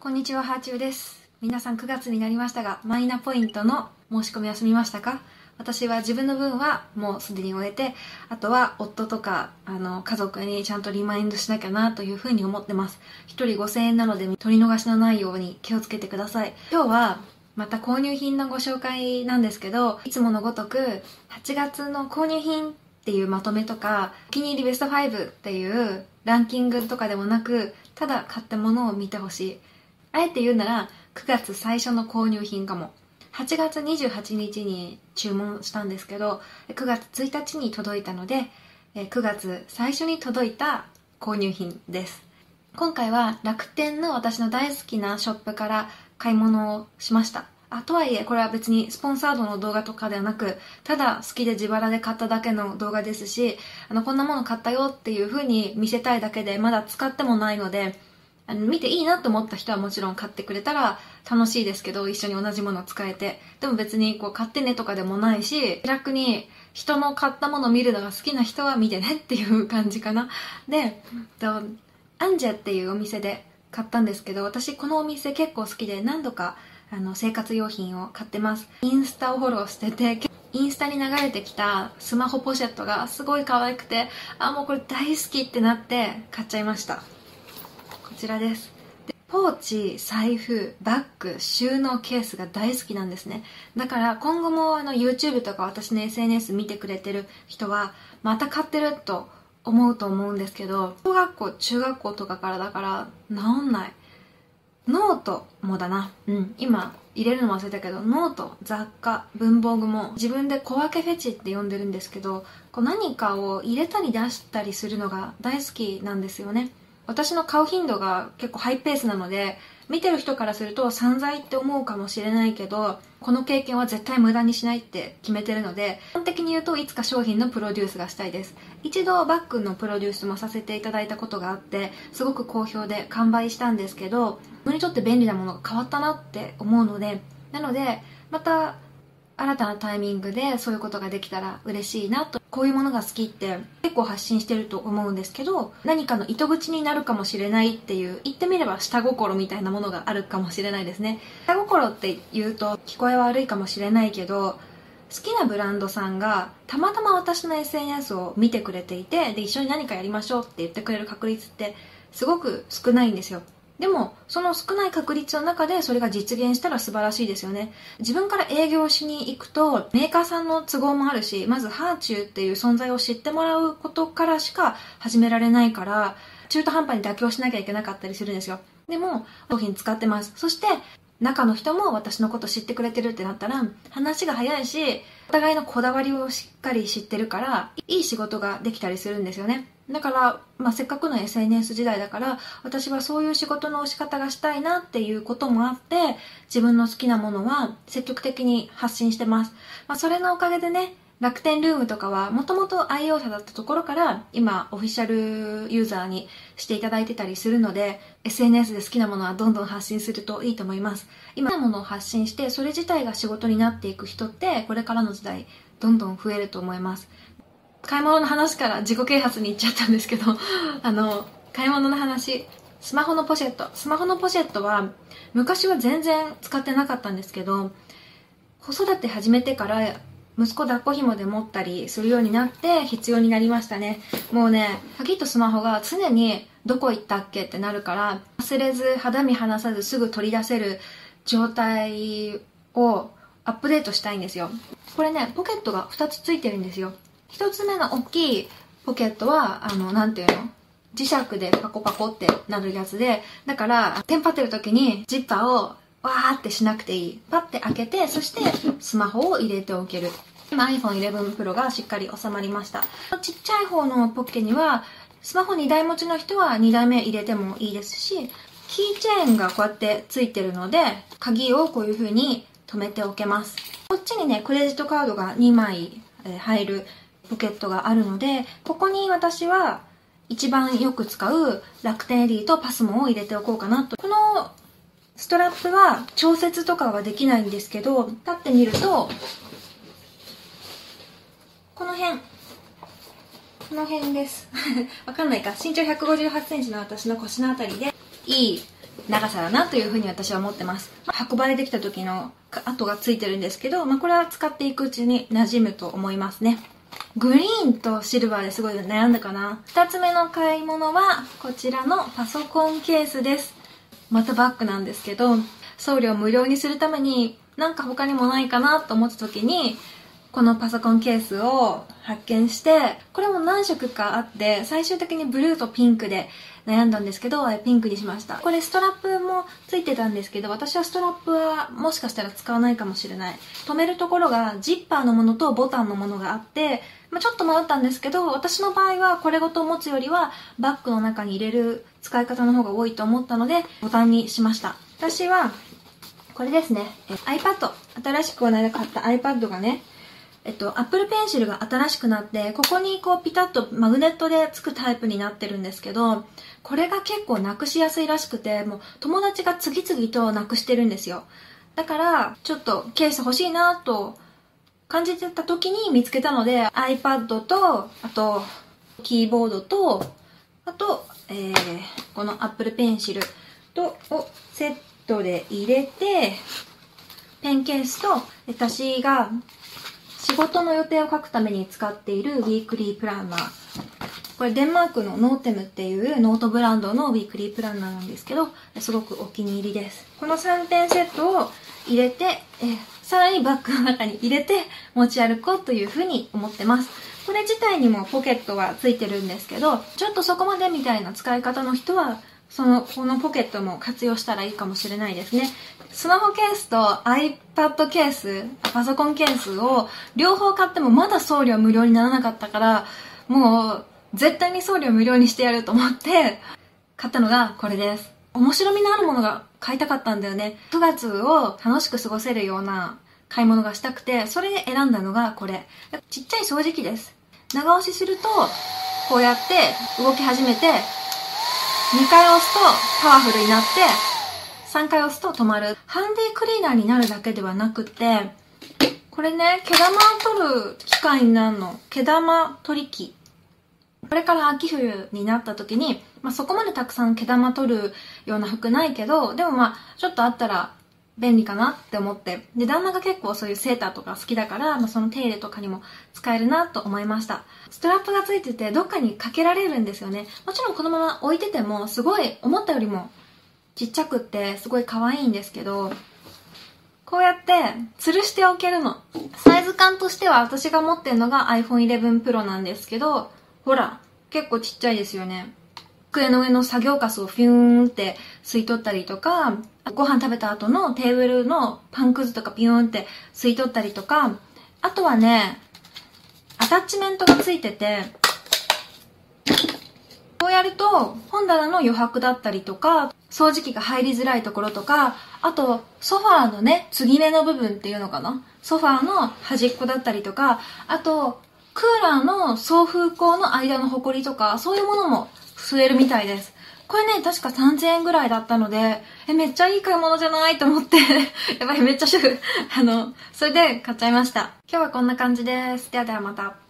こんにちは、ハーチューです。皆さん9月になりましたが、マイナポイントの申し込みは済みましたか？私は自分の分はもうすでに終えて、あとは夫とか、あの、家族にちゃんとリマインドしなきゃなというふうに思ってます。1人5000円なので取り逃しのないように気をつけてください。今日はまた購入品のご紹介なんですけど、いつものごとく8月の購入品っていうまとめとか、お気に入りベスト5っていうランキングとかでもなく、ただ買ったものを見てほしい。あえて言うなら、9月最初の購入品かも。8月28日に注文したんですけど、9月1日に届いたので、9月最初に届いた購入品です。今回は楽天の私の大好きなショップから買い物をしました。あとはいえ、これは別にスポンサードの動画とかではなく、ただ好きで自腹で買っただけの動画ですし、あの、こんなもの買ったよっていう風に見せたいだけで、まだ使ってもないので、あの見ていいなと思った人はもちろん買ってくれたら楽しいですけど、一緒に同じものを使えて。でも別にこう買ってねとかでもないし、気楽に人の買ったものを見るのが好きな人は見てねっていう感じかな。で、とアンジェっていうお店で買ったんですけど、私このお店結構好きで何度かあの生活用品を買ってます。インスタをフォローしてて、インスタに流れてきたスマホポシェットがすごい可愛くて、あ、もうこれ大好きってなって買っちゃいました。こちらです。でポーチ、財布、バッグ、収納ケースが大好きなんですね。だから今後もあの YouTube とか私の SNS 見てくれてる人はまた買ってると思うと思うんですけど、小学校、中学校とかからだから治んない。ノートもだな。うん。今入れるの忘れたけど、ノート、雑貨、文房具も自分で小分けフェチって呼んでるんですけど、こう何かを入れたり出したりするのが大好きなんですよね。私の買う頻度が結構ハイペースなので、見てる人からすると散財って思うかもしれないけど、この経験は絶対無駄にしないって決めてるので、基本的に言うといつか商品のプロデュースがしたいです。一度バッグのプロデュースもさせていただいたことがあって、すごく好評で完売したんですけど、自分にとって便利なものが変わったなって思うので、なので、また新たなタイミングでそういうことができたら嬉しいなと。こういうものが好きって結構発信してると思うんですけど、何かの糸口になるかもしれないっていう、言ってみれば下心みたいなものがあるかもしれないですね。下心って言うと聞こえ悪いかもしれないけど、好きなブランドさんがたまたま私の SNS を見てくれていて、で、一緒に何かやりましょうって言ってくれる確率ってすごく少ないんですよ。でも、その少ない確率の中でそれが実現したら素晴らしいですよね。自分から営業しに行くと、メーカーさんの都合もあるし、まずハーチューっていう存在を知ってもらうことからしか始められないから、中途半端に妥協しなきゃいけなかったりするんですよ。でも、商品使ってます。そして、中の人も私のこと知ってくれてるってなったら、話が早いし、お互いのこだわりをしっかり知ってるから、いい仕事ができたりするんですよね。だから、まあ、せっかくの SNS 時代だから、私はそういう仕事の仕方がしたいなっていうこともあって、自分の好きなものは積極的に発信してます。まあ、それのおかげでね、楽天ルームとかはもともと愛用者だったところから今オフィシャルユーザーにしていただいてたりするので SNS で好きなものはどんどん発信するといいと思います今好きなものを発信してそれ自体が仕事になっていく人ってこれからの時代どんどん増えると思います買い物の話から自己啓発に行っちゃったんですけど あの買い物の話スマホのポシェットスマホのポシェットは昔は全然使ってなかったんですけど子育て始めてから息子抱っこ紐で持ったりするようになって必要になりましたね。もうね、鍵とスマホが常にどこ行ったっけってなるから、忘れず肌身離さずすぐ取り出せる状態をアップデートしたいんですよ。これね、ポケットが2つついてるんですよ。1つ目の大きいポケットは、あの、なんていうの？磁石でパコパコってなるやつで、だから、テンパってる時にジッパーをわーってしなくていい。パッて開けて、そしてスマホを入れておける。今 iPhone 11 Pro がしっかり収まりました。ちっちゃい方のポッケには、スマホ2台持ちの人は2台目入れてもいいですし、キーチェーンがこうやってついてるので、鍵をこういう風に留めておけます。こっちにね、クレジットカードが2枚入るポケットがあるので、ここに私は一番よく使う楽天エリーとパスモを入れておこうかなと。このストラップは調節とかはできないんですけど、立ってみると、この辺、この辺です。わかんないか。身長158センチの私の腰のあたりで、いい長さだなというふうに私は思ってます。運ばれてきた時の跡がついてるんですけど、まあ、これは使っていくうちに馴染むと思いますね。グリーンとシルバーですごい悩んだかな。二つ目の買い物は、こちらのパソコンケースです。またバッグなんですけど、送料無料にするために、なんか他にもないかなと思った時に、このパソコンケースを発見して、これも何色かあって、最終的にブルーとピンクで悩んだんですけど、ピンクにしました。これストラップもついてたんですけど、私はストラップはもしかしたら使わないかもしれない。止めるところがジッパーのものとボタンのものがあって、まあ、ちょっと迷ったんですけど、私の場合はこれごと持つよりはバッグの中に入れる使い方の方が多いと思ったので、ボタンにしました。私は、これですね。iPad。新しくこの間買った iPad がね、えっと、Apple Pencil が新しくなって、ここにこうピタッとマグネットでつくタイプになってるんですけど、これが結構なくしやすいらしくて、もう友達が次々となくしてるんですよ。だから、ちょっとケース欲しいなと感じてた時に見つけたので、iPad と、あと、キーボードと、あと、えー、この Apple Pencil と、をセットで入れて、ペンケースと、私が仕事の予定を書くために使っているウィークリープランナー。これデンマークのノーテムっていうノートブランドのウィークリープランナーなんですけど、すごくお気に入りです。この3点セットを入れて、えさらにバッグの中に入れて持ち歩こうというふうに思ってます。これ自体にもポケットはついてるんですけど、ちょっとそこまでみたいな使い方の人は、その、このポケットも活用したらいいかもしれないですね。スマホケースと iPad ケース、パソコンケースを両方買ってもまだ送料無料にならなかったから、もう絶対に送料無料にしてやると思って買ったのがこれです。面白みのあるものが買いたかったんだよね。9月を楽しく過ごせるような買い物がしたくて、それで選んだのがこれ。ちっちゃい掃除機です。長押しすると、こうやって動き始めて、2回押すとパワフルになって、3回押すと止まる。ハンディクリーナーになるだけではなくて、これね、毛玉を取る機械になるの。毛玉取り機。これから秋冬になった時に、まあ、そこまでたくさん毛玉取るような服ないけど、でもまあ、ちょっとあったら便利かなって思って。で、旦那が結構そういうセーターとか好きだから、まあ、その手入れとかにも使えるなと思いました。ストラップがついてて、どっかにかけられるんですよね。もちろんこのまま置いてても、すごい思ったよりもちっちゃくってすごい可愛いんですけど、こうやって吊るしておけるの。サイズ感としては私が持ってるのが iPhone 11 Pro なんですけど、ほら、結構ちっちゃいですよね。机の上の作業カスをフィューンって吸い取ったりとか、ご飯食べた後のテーブルのパンくずとかピューンって吸い取ったりとか、あとはね、アタッチメントがついてて、こうやると本棚の余白だったりとか、掃除機が入りづらいところとか、あとソファーのね、継ぎ目の部分っていうのかな？ソファーの端っこだったりとか、あとクーラーの送風口の間のホコリとか、そういうものも吸えるみたいです。これね、確か3000円ぐらいだったので、え、めっちゃいい買い物じゃない？と思って やばい、めっちゃ主婦あの、それで買っちゃいました。今日はこんな感じです。ではではまた。